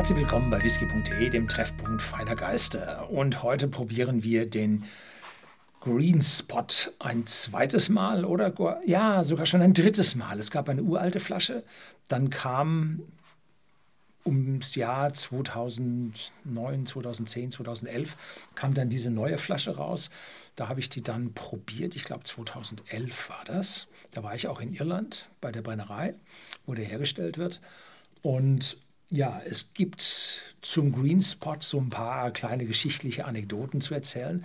Herzlich willkommen bei whisky.de, dem Treffpunkt feiner Geister. Und heute probieren wir den Green Spot ein zweites Mal oder ja, sogar schon ein drittes Mal. Es gab eine uralte Flasche, dann kam ums Jahr 2009, 2010, 2011 kam dann diese neue Flasche raus. Da habe ich die dann probiert. Ich glaube 2011 war das. Da war ich auch in Irland bei der Brennerei, wo der hergestellt wird. Und ja, es gibt zum Green Spot so ein paar kleine geschichtliche Anekdoten zu erzählen.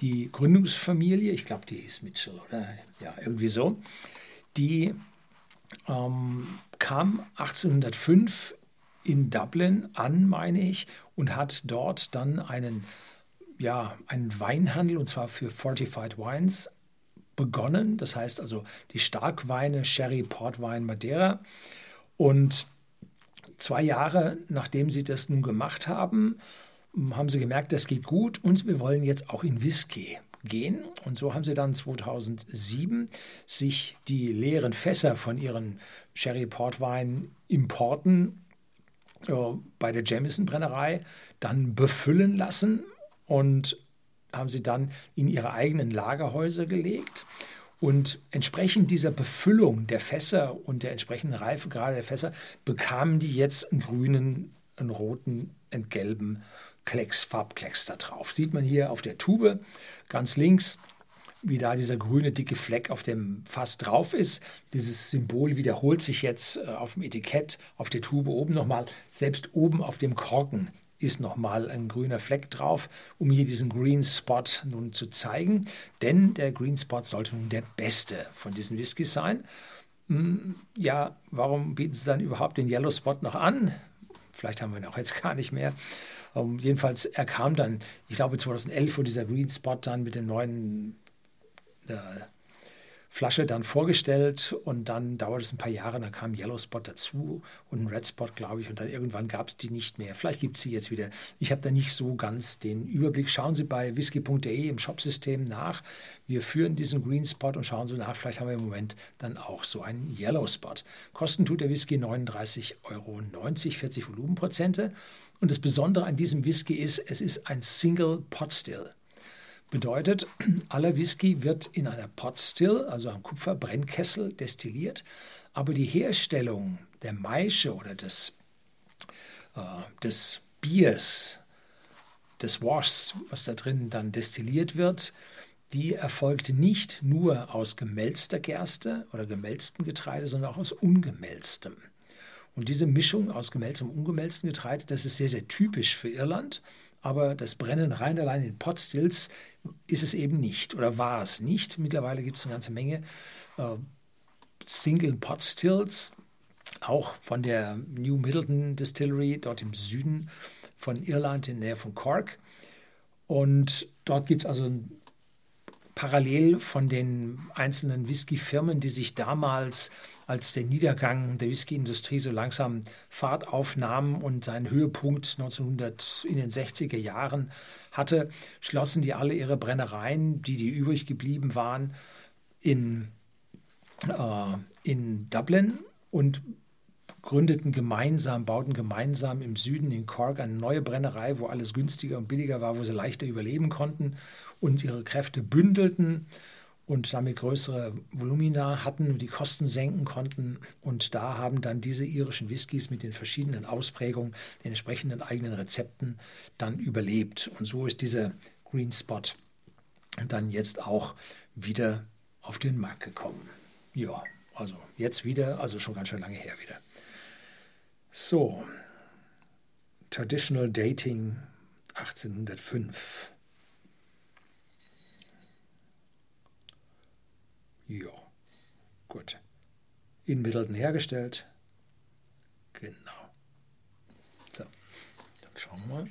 Die Gründungsfamilie, ich glaube, die ist Mitchell oder ja, irgendwie so, die ähm, kam 1805 in Dublin an, meine ich, und hat dort dann einen, ja, einen Weinhandel, und zwar für Fortified Wines, begonnen. Das heißt also die Starkweine, Sherry, Portwein, Madeira. Und zwei Jahre nachdem sie das nun gemacht haben, haben sie gemerkt, das geht gut und wir wollen jetzt auch in Whisky gehen. Und so haben sie dann 2007 sich die leeren Fässer von ihren Sherry Portwein Importen äh, bei der Jamison Brennerei dann befüllen lassen und haben sie dann in ihre eigenen Lagerhäuser gelegt. Und entsprechend dieser Befüllung der Fässer und der entsprechenden Reifegrade der Fässer bekamen die jetzt einen grünen, einen roten, einen gelben Klecks, Farbklecks da drauf. Sieht man hier auf der Tube ganz links, wie da dieser grüne dicke Fleck auf dem Fass drauf ist. Dieses Symbol wiederholt sich jetzt äh, auf dem Etikett, auf der Tube oben nochmal. Selbst oben auf dem Korken ist nochmal ein grüner Fleck drauf, um hier diesen Green Spot nun zu zeigen. Denn der Green Spot sollte nun der beste von diesen Whiskys sein. Hm, ja, warum bieten sie dann überhaupt den Yellow Spot noch an? Vielleicht haben wir ihn auch jetzt gar nicht mehr. Um, ähm, jedenfalls, er kam dann, ich glaube 2011 wurde dieser Green Spot dann mit den neuen äh, Flasche dann vorgestellt und dann dauert es ein paar Jahre, dann kam Yellow Spot dazu und ein Red Spot, glaube ich, und dann irgendwann gab es die nicht mehr. Vielleicht gibt es sie jetzt wieder. Ich habe da nicht so ganz den Überblick. Schauen Sie bei whisky.de im Shopsystem nach. Wir führen diesen Green Spot und schauen Sie nach. Vielleicht haben wir im Moment dann auch so einen Yellow Spot. Kosten tut der Whisky 39,90 Euro, 40 Volumenprozente. Und das Besondere an diesem Whisky ist, es ist ein Single Pot Still. Bedeutet, aller Whisky wird in einer Pot Still, also einem Kupferbrennkessel, destilliert, aber die Herstellung der Maische oder des, äh, des Biers, des Washs, was da drin dann destilliert wird, die erfolgt nicht nur aus gemälzter Gerste oder gemälztem Getreide, sondern auch aus ungemälztem. Und diese Mischung aus gemälztem und ungemälztem Getreide, das ist sehr, sehr typisch für Irland aber das Brennen rein allein in Potstills ist es eben nicht oder war es nicht. Mittlerweile gibt es eine ganze Menge äh, Single Potstills, auch von der New Middleton Distillery dort im Süden von Irland in der Nähe von Cork. Und dort gibt es also parallel von den einzelnen Whisky-Firmen, die sich damals, als der Niedergang der Whisky-Industrie so langsam Fahrt aufnahm und seinen Höhepunkt 1900 in den 60er Jahren hatte, schlossen die alle ihre Brennereien, die, die übrig geblieben waren, in, äh, in Dublin und gründeten gemeinsam, bauten gemeinsam im Süden in Cork eine neue Brennerei, wo alles günstiger und billiger war, wo sie leichter überleben konnten und ihre Kräfte bündelten und damit größere Volumina hatten und die Kosten senken konnten. Und da haben dann diese irischen Whiskys mit den verschiedenen Ausprägungen, den entsprechenden eigenen Rezepten dann überlebt. Und so ist dieser Green Spot dann jetzt auch wieder auf den Markt gekommen. Ja, also jetzt wieder, also schon ganz schön lange her wieder. So, Traditional Dating 1805. Ja, gut. In Middleton hergestellt. Genau. So, dann schauen wir mal.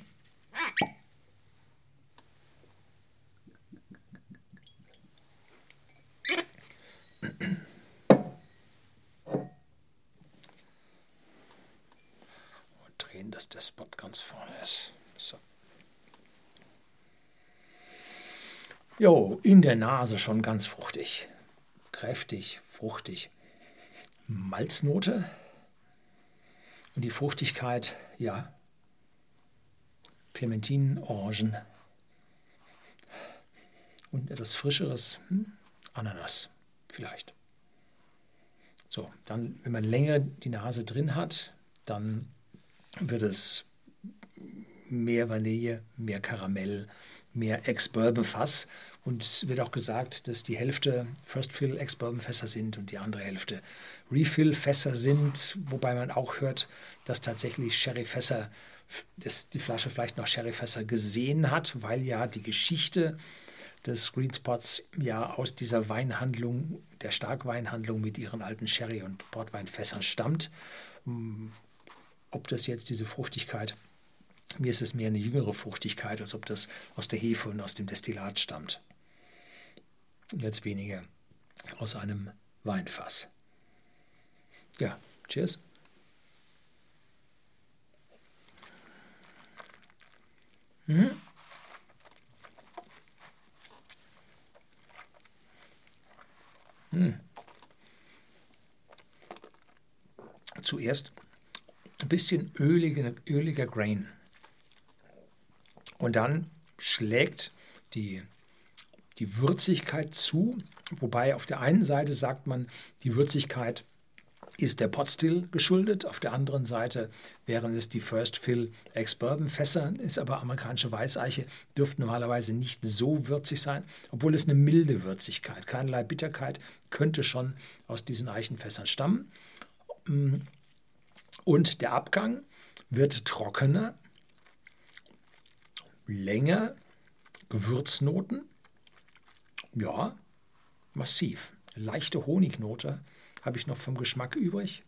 Der Spot ganz vorne ist. So. Jo, in der Nase schon ganz fruchtig kräftig, fruchtig. Malznote. Und die Fruchtigkeit, ja, Clementinen, Orangen und etwas frischeres hm? Ananas vielleicht. So, dann, wenn man länger die Nase drin hat, dann wird es mehr Vanille, mehr Karamell, mehr Ex-Bourbon-Fass. Und es wird auch gesagt, dass die Hälfte First Fill Ex-Bourbon-Fässer sind und die andere Hälfte Refill-Fässer sind. Wobei man auch hört, dass tatsächlich Sherry-Fässer, dass die Flasche vielleicht noch Sherry-Fässer gesehen hat, weil ja die Geschichte des Green Spots ja aus dieser Weinhandlung, der Starkweinhandlung mit ihren alten Sherry- und Portweinfässern stammt. Ob das jetzt diese Fruchtigkeit mir ist es mehr eine jüngere Fruchtigkeit, als ob das aus der Hefe und aus dem Destillat stammt. Jetzt weniger aus einem Weinfass. Ja, cheers. Mhm. Hm. Zuerst bisschen öliger, öliger Grain. Und dann schlägt die, die Würzigkeit zu, wobei auf der einen Seite sagt man, die Würzigkeit ist der Potstill geschuldet, auf der anderen Seite wären es die First Fill Ex-Bourbon Fässer, ist aber amerikanische Weißeiche, dürfte normalerweise nicht so würzig sein, obwohl es eine milde Würzigkeit, keinerlei Bitterkeit, könnte schon aus diesen Eichenfässern stammen. Und der Abgang wird trockener, länger, Gewürznoten, ja, massiv. Leichte Honignote habe ich noch vom Geschmack übrig.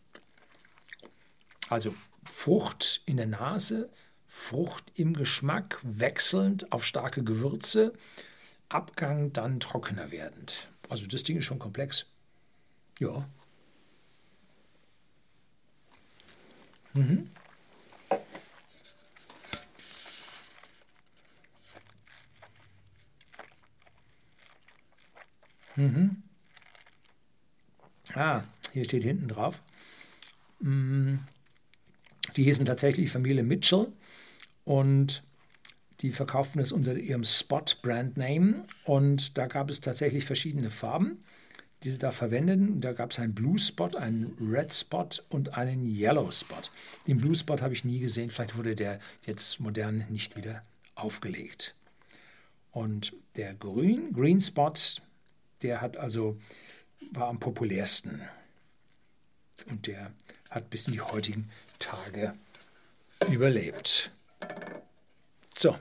Also Frucht in der Nase, Frucht im Geschmack, wechselnd auf starke Gewürze, Abgang dann trockener werdend. Also das Ding ist schon komplex. Ja. Mhm. Mhm. Ah, hier steht hinten drauf. Mm, die hießen tatsächlich Familie Mitchell und die verkauften es unter ihrem Spot-Brand-Name und da gab es tatsächlich verschiedene Farben, die sie da verwendeten. Da gab es einen Blue Spot, einen Red Spot und einen Yellow Spot. Den Blue Spot habe ich nie gesehen, vielleicht wurde der jetzt modern nicht wieder aufgelegt. Und der Grün, Green Spot, der hat also, war am populärsten. Und der hat bis in die heutigen Tage überlebt. So,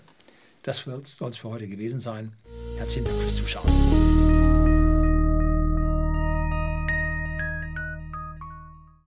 das soll es für heute gewesen sein. Herzlichen Dank fürs Zuschauen.